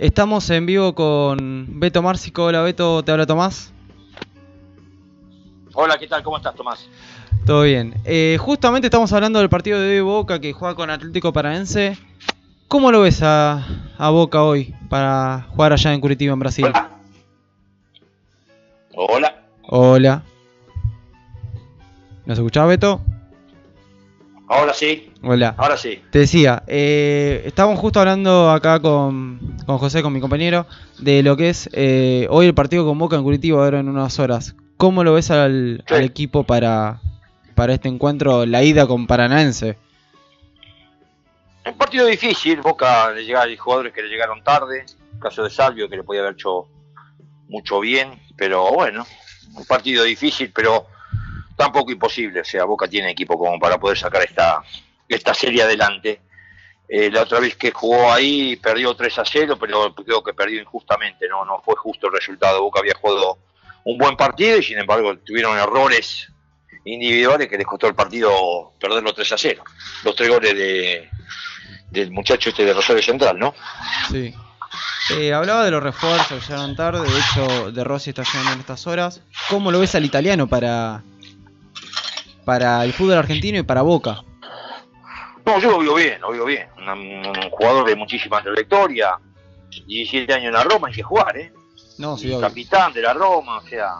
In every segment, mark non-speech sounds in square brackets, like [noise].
Estamos en vivo con Beto Márcico. Hola Beto, te habla Tomás. Hola, ¿qué tal? ¿Cómo estás, Tomás? Todo bien. Eh, justamente estamos hablando del partido de Boca que juega con Atlético Paranaense. ¿Cómo lo ves a, a Boca hoy para jugar allá en Curitiba, en Brasil? Hola. Hola. Hola. ¿Nos escuchaba Beto? Ahora sí, Hola. ahora sí. Te decía, eh, estábamos justo hablando acá con, con José, con mi compañero, de lo que es eh, hoy el partido con Boca en Curitiba ahora en unas horas. ¿Cómo lo ves al, Sí. al equipo para, para este encuentro, la ida con Paranaense? Un partido difícil, Boca le llega, hay jugadores que le llegaron tarde, el caso de Salvio que le podía haber hecho mucho bien, pero bueno, un partido difícil, pero tampoco imposible, o sea, Boca tiene equipo como para poder sacar esta, esta serie adelante. Eh, la otra vez que jugó ahí perdió 3 a 0, pero creo que perdió injustamente, no, no fue justo el resultado. Boca había jugado un buen partido y sin embargo tuvieron errores individuales que les costó el partido perderlo 3 a 0. Los tres goles de, del muchacho este de Rosario Central, ¿no? Sí. Eh, hablaba de los refuerzos, llegaron tarde, de hecho De Rossi está llegando en estas horas. ¿Cómo lo ves al italiano para, para el fútbol argentino y para Boca? No, yo lo veo bien, lo veo bien. Un, un jugador de muchísima trayectoria, 17 años en la Roma, hay que jugar, ¿eh? No, sí, capitán de la Roma, o sea,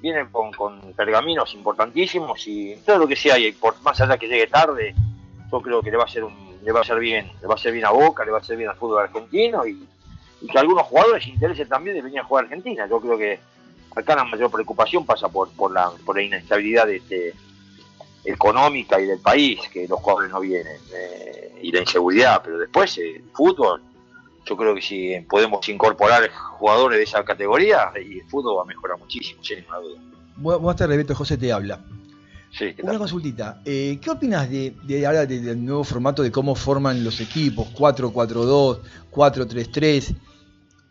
viene con, con pergaminos importantísimos y todo lo que sea, y por más allá que llegue tarde, yo creo que le va a hacer un, le va a hacer bien, le va a hacer bien a Boca, le va a hacer bien al fútbol argentino y, y que a algunos jugadores se interesen también de venir a jugar a Argentina. Yo creo que acá la mayor preocupación pasa por, por la, por la inestabilidad de este, económica y del país, que los jugadores no vienen, eh, y la inseguridad, pero después eh, el fútbol, yo creo que si podemos incorporar jugadores de esa categoría, y el fútbol va a mejorar muchísimo, sin ninguna duda. Bu- Buenas tardes, Beto. José te habla. Sí, ¿qué Una consultita. eh, ¿Qué opinas de, de ahora de- del nuevo formato de cómo forman los equipos? 4-4-2, 4-3-3.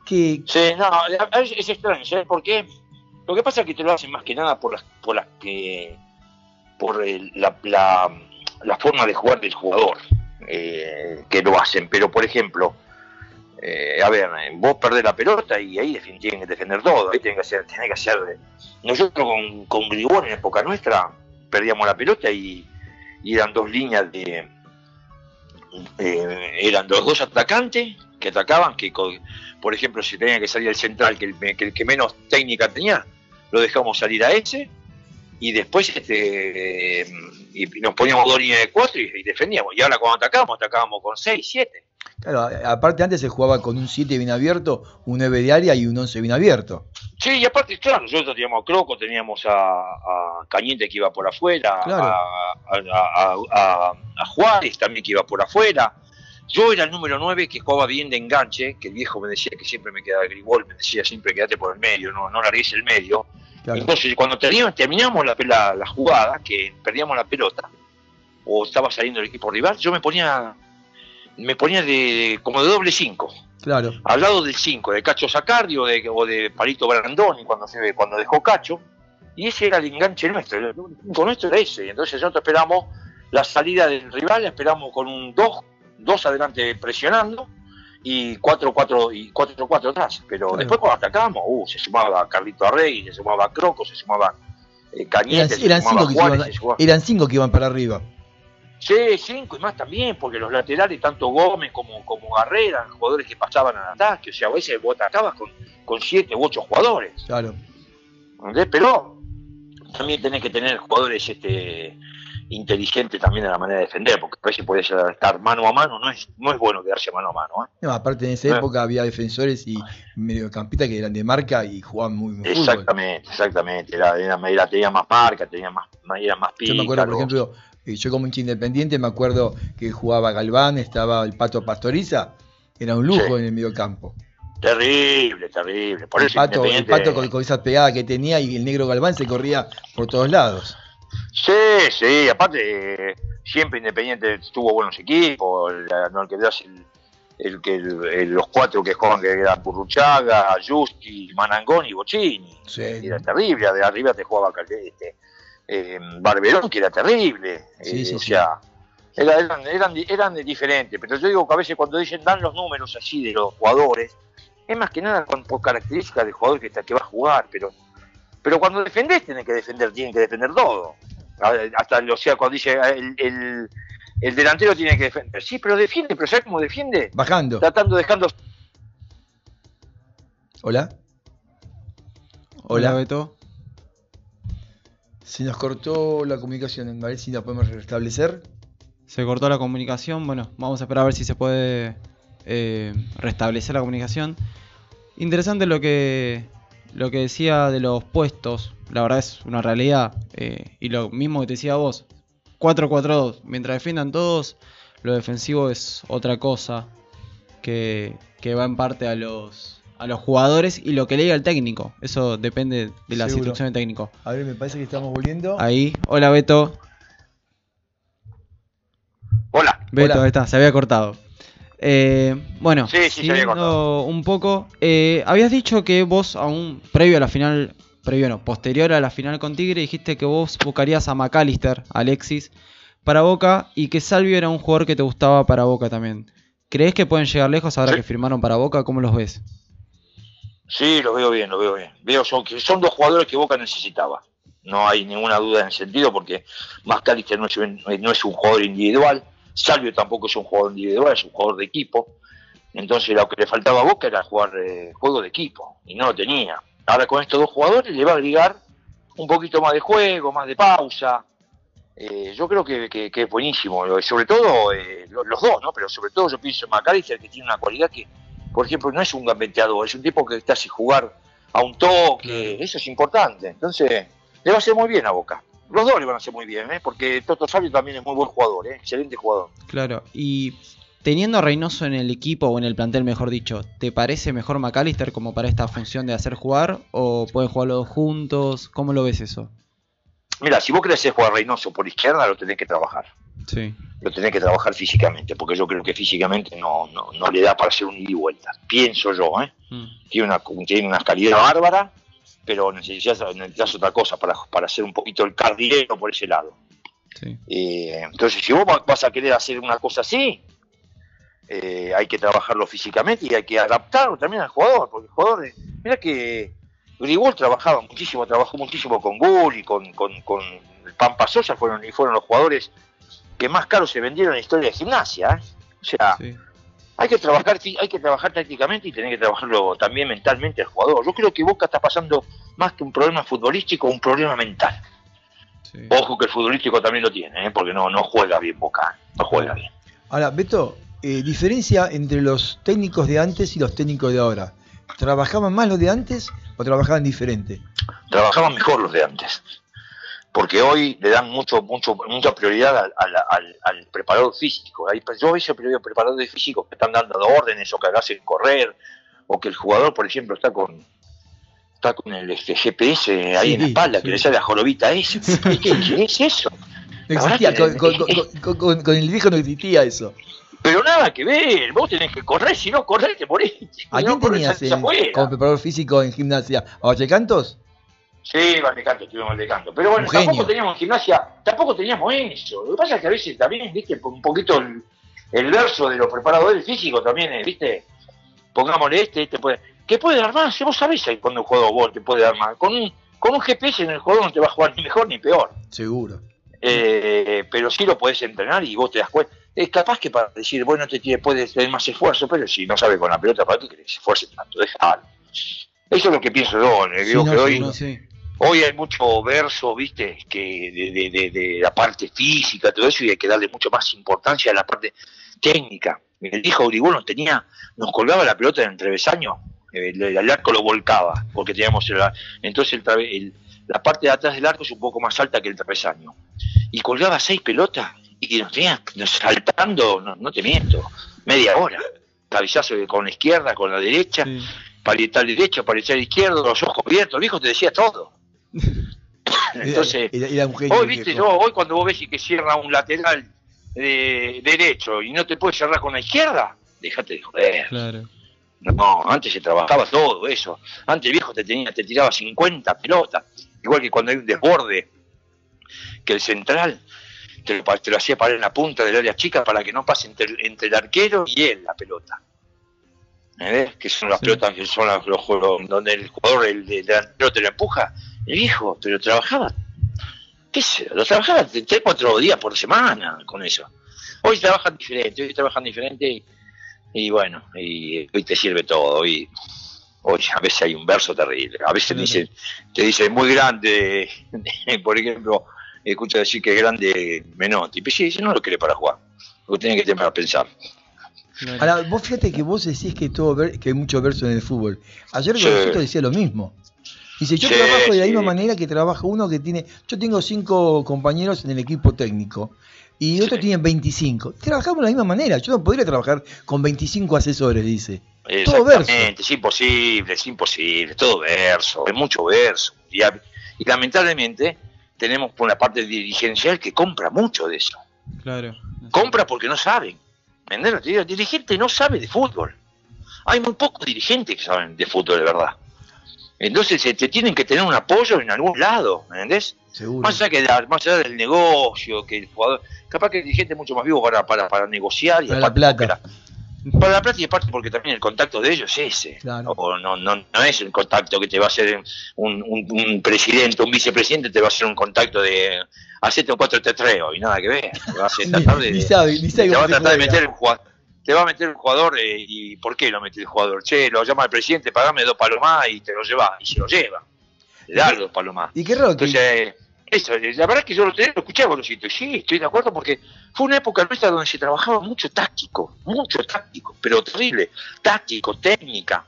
¿Qué, Sí, no, es, es extraño, ¿sabes por qué? Lo que pasa es que te lo hacen más que nada por las, por las que por el- la, la, la forma de jugar del jugador eh, que lo hacen, pero por ejemplo, eh, a ver, eh, vos perdés la pelota y ahí tienen que defender todo, ahí tienen que hacer, tienen que hacer nosotros con, con Gribón en época nuestra perdíamos la pelota y, eran dos líneas de eh, eran los dos atacantes que atacaban, que co- por ejemplo si tenía que salir el central, que el, que el que menos técnica tenía, lo dejamos salir a ese y después este y nos poníamos dos líneas de cuatro y, y defendíamos. Y ahora cuando atacábamos, atacábamos con seis, siete. Claro, aparte antes se jugaba con un 7 bien abierto, un 9 de área y un 11 bien abierto. Sí, y aparte, claro, nosotros teníamos a Croco, teníamos a, a Cañete que iba por afuera, Claro. a, a, a- a- a Juárez también que iba por afuera. Yo era el número 9 que jugaba bien de enganche, que el viejo me decía que siempre me quedaba Grigol, me decía siempre quédate por el medio, no, no largues el medio. Claro. Entonces, cuando teníamos, terminamos la, la, la jugada, que perdíamos la pelota, o estaba saliendo el equipo rival, yo me ponía me ponía de como de doble 5 Claro. al lado del 5, de Cacho Sacardi o de, o de Palito Brandoni cuando, se, cuando dejó Cacho, y ese era el enganche nuestro, el con nuestro era ese, entonces nosotros esperamos la salida del rival, esperamos con un 2, dos adelante presionando y 4-4 y 4-4 atrás, pero Claro. después cuando atacamos, uh, se sumaba Carlito Arrey, se sumaba Croco, se sumaba eh, Eran, Cañete, se eran sumaba cinco que se Juárez, iban, se sumaba- eran cinco que iban para arriba. Sí, cinco y más también, porque los laterales, tanto Gómez como, como Barrera, eran jugadores que pasaban al ataque, o sea, a veces vos atacabas con, con siete u ocho jugadores, Claro. ¿entendés? Pero también tenés que tener jugadores este, inteligentes también en la manera de defender, porque a veces podés estar mano a mano, no es, no es bueno quedarse mano a mano, ¿eh? No, aparte en esa Ah. época había defensores y mediocampistas que eran de marca y jugaban muy bien fútbol. Exactamente, exactamente, era, era, era- tenía más marca, tenía más, era más Yo me acuerdo, por ejemplo, eh, yo como hincha independiente me acuerdo que jugaba Galván, estaba el Pato Pastoriza, era un lujo Sí. en el mediocampo. Terrible, terrible, por El eso Pato, el Pato con, con esa pegada que tenía y el negro Galván se corría por todos lados. Sí, sí, aparte eh, siempre Independiente tuvo buenos equipos, la- no veas el, el que el- el- los cuatro que jugaban que eran Burruchaga, Justi, Manangón y Bocini. Sí. Era terrible, de arriba te jugaba este, eh, Barberón que era terrible. Sí, eh, sí, o sí. sea, Era- eran, eran, eran diferentes, pero yo digo que a veces cuando dicen dan los números así de los jugadores, es más que nada con, por características del jugador que, está, que va a jugar, pero pero cuando defendés tenés que defender, tienen que defender todo. Hasta o sea, cuando dice ah, el, el, el delantero tiene que defender. Sí, pero defiende, pero ¿sabes cómo defiende? Bajando. Tratando, dejando Hola. Hola, Hola. Beto. Se nos cortó la comunicación. A ver si la podemos restablecer. Se cortó la comunicación. Bueno, vamos a esperar a ver si se puede eh, restablecer la comunicación. Interesante lo que lo que decía de los puestos. La verdad es una realidad. eh, y lo mismo que te decía vos. 4-4-2. Mientras defiendan todos, lo defensivo es otra cosa. Que, que va en parte a los, a los jugadores y lo que le diga el técnico. Eso depende de las Seguro. instrucciones del técnico. A ver, me parece que estamos volviendo. Ahí. Hola Beto. Hola. Beto, Hola. ahí está, se había cortado. Eh, bueno, Sí, sí, se había siguiendo un poco, eh, habías dicho que vos aún previo a la final, previo no, posterior a la final con Tigre, dijiste que vos buscarías a McAllister, Alexis, para Boca y que Salvio era un jugador que te gustaba para Boca también. ¿Crees que pueden llegar lejos ahora Sí. que firmaron para Boca? ¿Cómo los ves? Sí, lo veo bien, lo veo bien. Veo son, que son dos jugadores que Boca necesitaba. No hay ninguna duda en ese sentido porque Mascalister no es, un- no es un jugador individual, Salvio tampoco es un jugador individual, es un jugador de equipo. Entonces lo que le faltaba a Boca era jugar eh, juego de equipo y no lo tenía. Ahora con estos dos jugadores le va a agregar un poquito más de juego, más de pausa. Eh, yo creo que, que- que es buenísimo, sobre todo eh, lo- los dos, ¿no? Pero sobre todo yo pienso en McAllister que tiene una cualidad que, por ejemplo, no es un gambeteador, es un tipo que te hace jugar a un toque, eso es importante. Entonces, le va a hacer muy bien a Boca. Los dos le van a hacer muy bien, ¿eh? porque Toto Sabio también es muy buen jugador, ¿eh? excelente jugador. Claro, y teniendo a Reynoso en el equipo o en el plantel, mejor dicho, ¿te parece mejor McAllister como para esta función de hacer jugar o pueden jugar los dos juntos? ¿Cómo lo ves eso? Mira, si vos querés jugar a Reynoso por izquierda, lo tenés que trabajar. Sí. Lo tenés que trabajar físicamente, porque yo creo que físicamente no, no, no le da para hacer un ida y vuelta. Pienso yo, ¿eh? Mm. tiene una, tiene una calidad bárbara, pero necesitas, necesitas otra cosa para, para hacer un poquito el cardilero por ese lado. Sí. Eh, entonces, si vos va- vas a querer hacer una cosa así, eh, hay que trabajarlo físicamente y hay que adaptarlo también al jugador, porque el jugador, mira que Grigol trabajaba muchísimo, trabajó muchísimo con Gull y con, con, con Pampa Sosa, fueron, y fueron los jugadores que más caros se vendieron en la historia de gimnasia. ¿eh? O sea, Sí. Hay que trabajar hay que trabajar tácticamente y tener que trabajarlo también mentalmente el jugador. Yo creo que Boca está pasando más que un problema futbolístico, un problema mental. sí. Ojo que el futbolístico también lo tiene, ¿eh? porque no, no juega bien Boca, no juega bien. Ahora, Beto, eh, diferencia entre los técnicos de antes y los técnicos de ahora. ¿Trabajaban más los de antes o trabajaban diferente? Trabajaban mejor los de antes, porque hoy le dan mucho, mucho, mucha prioridad al, al- al- al preparador físico. Yo a veces veo preparadores físicos que están dando órdenes o que hacen correr, o que el jugador, por ejemplo, está con está con el este, GPS ahí Sí, en la espalda, que sí. le sale la jorobita esa. ¿Qué, qué es eso? No existía, que- con, con- con- con- con- con el viejo no existía eso. Pero nada que ver, vos tenés que correr, si no corres te morís. ¿A Si quién no corres, tenías en- como preparador físico en gimnasia? ¿A Vallecantos? Sí, Valdecanto, estuvimos Valdecanto. Pero bueno, tampoco teníamos en gimnasia, tampoco teníamos eso. Lo que pasa es que a veces también, viste, un poquito el, el verso de los preparadores físicos también, es, viste, pongámosle este, este puede. Que puede dar más, vos sabés ahí cuando un juego vos te puede dar más. Con un, con un GPS en el juego no te va a jugar ni mejor ni peor. Seguro. Eh, pero sí lo podés entrenar y vos te das cuenta. Es capaz que para decir, bueno, te tiene, puedes tener más esfuerzo, pero si no sabes con la pelota, ¿para qué querés que se esfuerce tanto? Dejalo. Eso es lo que pienso yo. eh, Sí, digo no, que hoy. Sí. Hoy hay mucho verso, viste, que de, de- de- la parte física, todo eso, y hay que darle mucho más importancia a la parte técnica. El hijo Grigol nos tenía, nos colgaba la pelota en el travesaño, eh, el, el arco lo volcaba, porque teníamos el, entonces el el- la parte de atrás del arco es un poco más alta que el travesaño. Y colgaba seis pelotas y nos tenía nos saltando, no, no te miento, media hora. Cabezazo con la izquierda, con la derecha, Sí. parietal derecho, parietal izquierdo, los ojos abiertos, el viejo te decía todo. Entonces, hoy viste, yo, hoy cuando vos ves que cierra un lateral de derecho y no te puede cerrar con la izquierda, déjate de joder. Claro. No, antes se trabajaba todo eso. Antes el viejo te tenía, te tiraba 50 pelotas. Igual que cuando hay un desborde, que el central te lo, pa- te lo hacía parar en la punta del área chica para que no pase entre, entre el arquero y él la pelota. ¿Entendés? Que son las Sí. pelotas que son los, los juegos donde el jugador, el, de- delantero te lo empuja. El viejo, pero trabajaba, qué sé, lo trabajaba tres, cuatro días por semana con eso. Hoy trabajan diferente, hoy trabajan diferente y, y bueno, y hoy te sirve todo. Hoy, hoy a veces hay un verso terrible, a veces Claro. dicen, te dicen muy grande, [laughs] por ejemplo, escucho decir que es grande Menotti, pero sí, ese no lo quiere para jugar, lo tiene que tener para pensar. Ahora, vos fíjate que vos decís que, todo ver- que hay mucho verso en el fútbol. Ayer Sí. Decía lo mismo. Dice, yo Sí, trabajo de la sí. misma manera que trabaja uno que tiene... Yo tengo cinco compañeros en el equipo técnico y otros Sí. tienen 25. Trabajamos de la misma manera. Yo no podría trabajar con 25 asesores, dice. Todo verso. Es imposible, es imposible, todo verso, es mucho verso. Y, lamentablemente tenemos por la parte dirigencial que compra mucho de eso. Claro. Compra porque no saben. ¿Entendés? Te digo, El dirigente no sabe de fútbol. Hay muy pocos dirigentes que saben de fútbol de verdad. Entonces se te tienen que tener un apoyo en algún lado, ¿me ¿entendés? Seguro. Más allá, que de- más allá del negocio, que el jugador. Capaz que el dirigente es mucho más vivo para, para, para negociar y Para la plata. la- para la plata y aparte porque también el contacto de ellos es ese. Claro. O no, no, no es el contacto que te va a hacer un, un, un presidente, un vicepresidente, te va a hacer un contacto de hacete un 4-3-3 hoy, nada que ver. Te va a hacer [laughs] tratar de, ni, ni sabe, ni sabe te va a tratar de meter un jugador. Te va a meter un jugador eh, y ¿por qué lo mete el jugador? Che, lo llama el presidente, pagame dos palomás y te lo lleva. Y se lo lleva. Le da dos palomás. Y qué raro. Entonces, eso, eh, la verdad es que yo lo, tenía, lo escuché a Golosito, y sí, estoy de acuerdo porque fue una época nuestra donde se trabajaba mucho táctico, mucho táctico, pero terrible, táctico, técnica,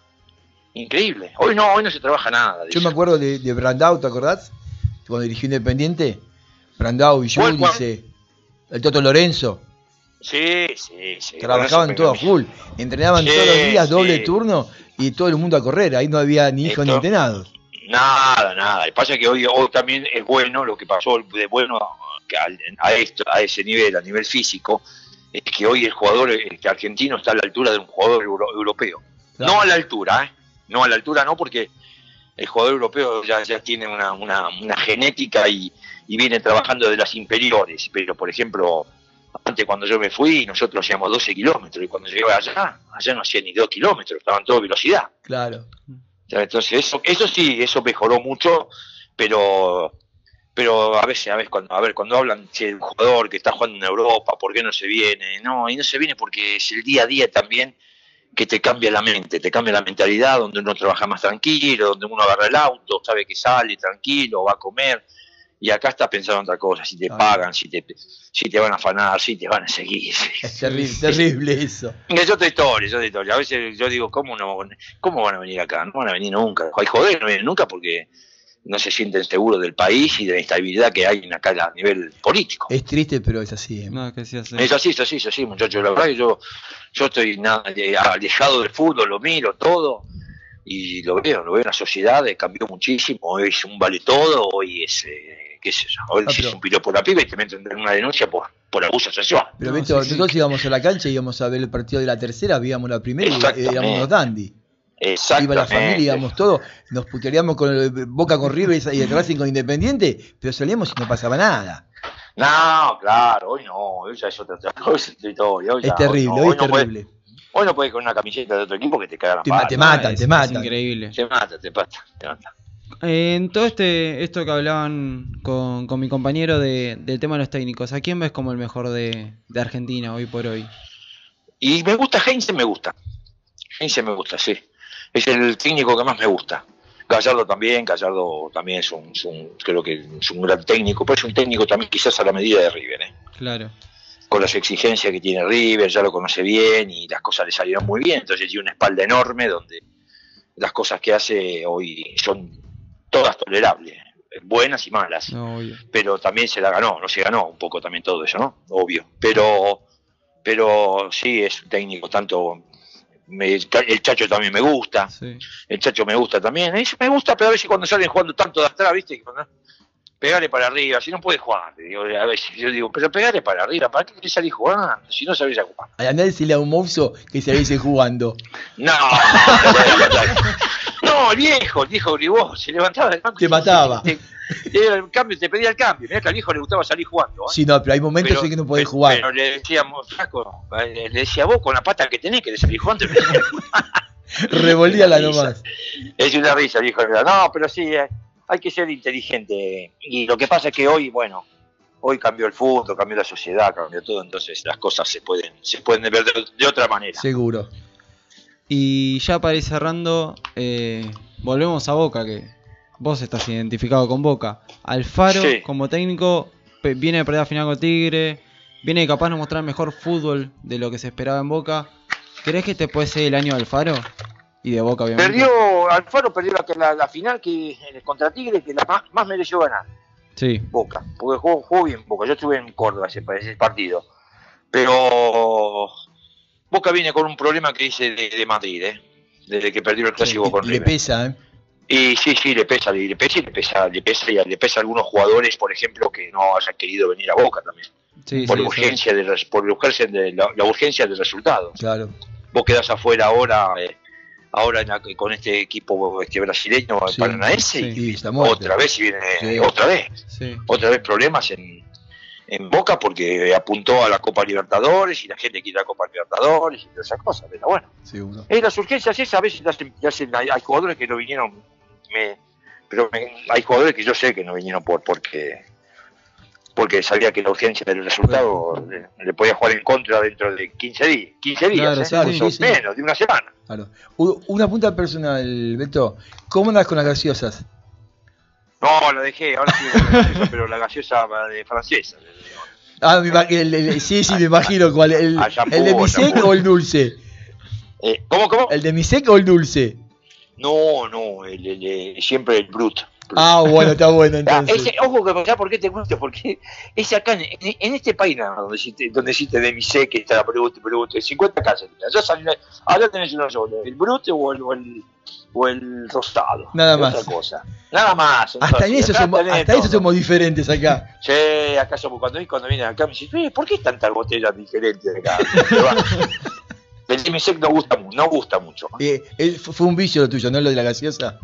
increíble. Hoy no, hoy no se trabaja nada. de Yo me acuerdo de, de Brandau, ¿te acordás? Cuando dirigió Independiente. Brandau y ¿Cuál, cuál? dice el Toto Lorenzo. Sí, sí, sí. Trabajaban todo a full. Entrenaban Sí, todos los días, doble sí. turno y todo el mundo a correr. Ahí no había ni hijos ni entrenados. Nada, nada. Lo que pasa es que hoy, hoy también es bueno lo que pasó de bueno a, esto, a ese nivel, a nivel físico, es que hoy el jugador que argentino está a la altura de un jugador euro- europeo. Claro. No a la altura, ¿eh? No a la altura, no, porque el jugador europeo ya, ya tiene una, una, una genética y, y viene trabajando de las inferiores. Pero, por ejemplo, antes cuando yo me fui, nosotros hacíamos 12 kilómetros y cuando llegaba allá, allá no hacía ni 2 kilómetros, estaban todos a velocidad. Claro. Entonces, eso, eso sí, eso mejoró mucho, pero pero a veces, a veces cuando, a ver, cuando hablan che, un jugador que está jugando en Europa, ¿por qué no se viene? No, y no se viene porque es el día a día también que te cambia la mente, te cambia la mentalidad, donde uno trabaja más tranquilo, donde uno agarra el auto, sabe que sale tranquilo, va a comer, y acá estás pensando en otra cosa, si te pagan, si te, si te van a afanar, si te van a seguir. [laughs] Es terrible, terrible eso. [laughs] Es otra historia, es otra historia. A veces yo digo, ¿cómo, no, ¿cómo van a venir acá? No van a venir nunca. Hay joder, no vienen nunca porque no se sienten seguros del país y de la estabilidad que hay en acá a nivel político. Es triste, pero es así. ¿eh? No, que sí hace. Es así, es así, es así, muchachos. La verdad que yo, yo estoy nada, de- alejado del fútbol, lo miro todo y lo veo, lo veo en la sociedad, eh, cambió muchísimo. Hoy es un vale todo, hoy es, eh, qué sé yo, hoy Ah, si pero- es un piropo por la piba y te meten en una denuncia por, por abuso sexual. Pero No, Beto, sí, sí. nosotros íbamos a la cancha, íbamos a ver el partido de la tercera, veíamos la primera y éramos unos dandy. Iba la familia, íbamos todos, nos putearíamos con el Boca con River y el Racing con Independiente, pero salíamos y no pasaba nada. No, claro, hoy no, hoy ya es otra, cosa, es terrible, hoy, hoy no, es hoy no puede- terrible. hoy no puedes con una camiseta de otro equipo que te cagan Te, la ma- te matan, es- te es matan. increíble. Te mata, te mata, te mata. En todo este esto que hablaban con, con mi compañero de, del tema de los técnicos, ¿a quién ves como el mejor de, de Argentina hoy por hoy? Y me gusta Heinze, me gusta. Heinze me gusta, sí. Es el técnico que más me gusta. Gallardo también, Gallardo también es un, es un- creo que es un gran técnico, pero es un técnico también quizás a la medida de River, ¿eh? Claro. con las exigencias que tiene River, ya lo conoce bien y las cosas le salieron muy bien, entonces tiene una espalda enorme donde las cosas que hace hoy son todas tolerables, buenas y malas, No, pero también se la ganó, no se ganó un poco también todo eso, ¿no? Obvio, pero pero sí es un técnico tanto me- el Chacho también me gusta, Sí. el Chacho me gusta también, eso me gusta, pero a veces cuando salen jugando tanto de atrás, ¿viste? Cuando- Pegale para arriba, si no puedes jugar, digo, a veces yo digo, pero pegale para arriba, ¿para qué querés salir jugando? Si no sabés a jugar. A nadie se le da un mozo que se jugando. No, no, el viejo, el viejo Gribó, se levantaba del banco. Te mataba. [laughs] Te, el cambio, te pedía el cambio. Mirá que al hijo le gustaba salir jugando. ¿eh? Sí, no, pero hay momentos Pero- en que no podés pero- jugar. Pero le decíamos, flaco, eh, le decía vos con la pata que tenés que salir jugando. [laughs] Revolvíala nomás. Es una risa, dijo. No, pero sí, eh, hay que ser inteligente. Y lo que pasa es que hoy, bueno, hoy cambió el fútbol, cambió la sociedad, cambió todo, entonces las cosas se pueden, se pueden ver de, de otra manera. Seguro. Y ya para ir cerrando, eh, volvemos a Boca, que vos estás identificado con Boca. Alfaro, Sí. como técnico, viene de perder la final con Tigre, viene de capaz de mostrar mejor fútbol de lo que se esperaba en Boca. ¿Crees que te puede ser el año de Alfaro? Y de Boca, obviamente. Perdió, Alfaro perdió la, final que el contra Tigre, que la más, más mereció ganar. Sí, Boca, porque jugó, jugó bien Boca. Yo estuve en Córdoba ese, ese partido. Pero Boca viene con un problema que dice de, de Madrid, ¿eh? desde que perdió el clásico con Y le River. pesa, ¿eh? Y sí, sí, le pesa, le, pesa y le pesa, le pesa, y le pesa a algunos jugadores, por ejemplo, que no hayan querido venir a Boca también. sí, por sí, urgencia de, por urgencia de la, la urgencia del resultado. Claro. Vos quedás afuera ahora, eh, ahora en la- con este equipo este brasileño paranaense y muerto. otra vez y viene otra vez otra vez problemas en, en Boca porque apuntó a la Copa Libertadores y la gente quiere la Copa Libertadores y todas esas cosas. Pero bueno, eh, las urgencias esas a veces las, las hacen- hay, hay jugadores que no vinieron, me- pero me- hay jugadores que yo sé que no vinieron por porque porque sabía que la urgencia del resultado le, le podía jugar en contra dentro de 15 días, 15 días, Claro, ¿eh? sí, Claro, sí, sí, sí. menos de una semana. Claro. Una punta personal, Beto. ¿Cómo andas con las gaseosas? No, la dejé, ahora sí, gaseosa, pero la gaseosa de francesa. Ah, el- el- sí, sí, me imagino cuál. ¿El, Ah, shampoo, el de o el dulce? Eh, ¿Cómo, cómo? ¿El de mi sec o el dulce? No, no, el- siempre el brut. Ah, bueno, está bueno Ah, entonces. ese, ojo que ¿sabes por qué te gusta? Porque es acá en, en- este país nada donde existe, donde existe de que está la Brut, Brut, 50 casas. Allá, sale- allá tenés una sola, el Brut o el, o el, o el rosado. Nada más. Otra cosa. Nada más. Hasta en eso somos, tenés hasta eso todo. somos diferentes acá. [laughs] Sí, acá somos, cuando, cuando vienen acá me dicen, "Eh, ¿por qué tantas botellas diferentes acá? [laughs] El Demisec no gusta, no gusta mucho. Eh, eh, fue un vicio lo tuyo, ¿no? Lo de la gaseosa.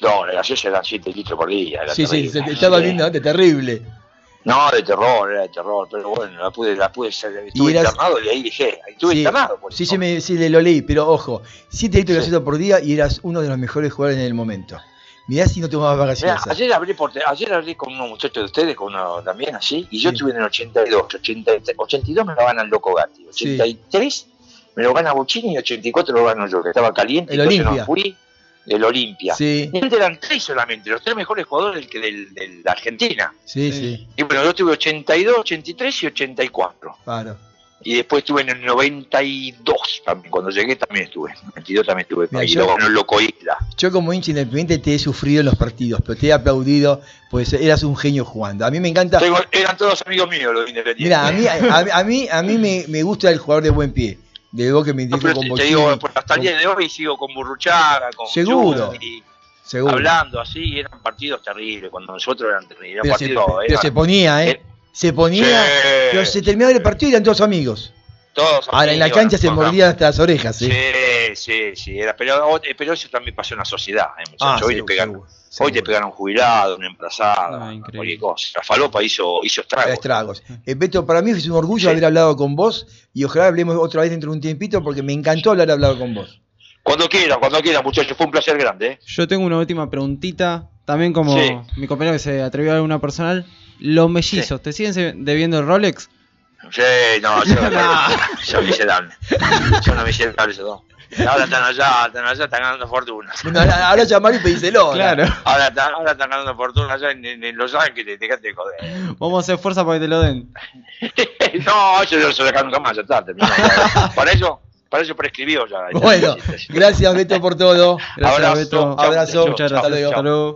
No, la gaseosa eran 7 litros por día. era Sí, sí, terrible. se te estaba Sí. viendo antes, terrible. No, de terror, era de terror, pero bueno, la pude, la pude ser, estuve eras- internado y ahí ahí estuve Sí, internado por Sí, sí, me, sí, le lo leí, pero ojo, 7 litros de Sí. gaseosa por día y eras uno de los mejores jugadores en el momento. Mirá si no tomabas Mirá, gaseosa. ayer hablé, por, ayer hablé con unos muchachos de ustedes, con uno también así, y yo Sí. estuve en el 82, 83, 82 me lo gana el Loco Gatti, Sí. 83 me lo gana Buccini y 84 lo gano yo, que estaba caliente, El entonces no Olimpia. fui, el Olimpia. Sí, Y eran tres solamente, los tres mejores jugadores del, que del, del- de la Argentina. sí, Sí. sí, Y bueno, yo tuve 82, 83 y 84. claro. Y después estuve en el 92 también. Cuando llegué también estuve. En el 92 también estuve. Mira, y yo- luego en el Loco Isla. Yo como hincha independiente te he sufrido en los partidos, pero te he aplaudido, pues eras un genio jugando. A mí me encanta... Tengo- eran todos amigos míos los independientes. Mira, a mí, a, a mí, a mí me, me gusta el jugador de buen pie. De vos que me No, identifico pero con te, te Bochini, digo, por- hasta el día de hoy sigo con Burruchaga, con Seguro. Seguro. hablando así, eran partidos terribles. Cuando nosotros eran terribles. Pero, se, partidos, pero eran- se ponía, ¿eh? eh, Se ponía, Sí. pero se terminaba el partido y eran todos amigos. todos Ahora en la amigos, cancha se mordían hasta las orejas, ¿eh? Sí, sí, sí. Era, pero, pero eso también pasó en la sociedad, eh, muchachos. Ah, hoy, seguro, pegan, seguro, hoy te seguro. pegan a un jubilado, una emplazada, Ah, increíble. cualquier cosa. La falopa hizo, hizo estragos. Estragos. Eh, Beto, para mí es un orgullo Sí. haber hablado con vos y ojalá hablemos otra vez dentro de un tiempito porque me encantó haber hablado con vos. Cuando quieran, cuando quieran, muchachos. Fue un placer grande. ¿eh? Yo tengo una última preguntita, también como Sí. mi compañero que se atrevió a alguna personal. Los mellizos, ¿te siguen debiendo el Rolex? Sí, no, yo [laughs] no, yo miserable. [laughs] Yo no miserable esos [laughs] Ahora están allá, están allá, están ganando fortuna. Bueno, [laughs] ahora, ahora llamar y pedíselo. ahora. Claro. Ahora están, ahora están ganando fortuna allá en, en- en Los Ángeles, dejate de joder. Vamos a hacer fuerza para que te lo den. [laughs] no, eso no se lo dejan nunca más, ya está, terminó. Para eso, para eso prescribió ya. Bueno, gracias Beto por todo. Gracias, Abrazo. Beto. Abrazo. Muchas Chao, gracias. chao. Hasta luego.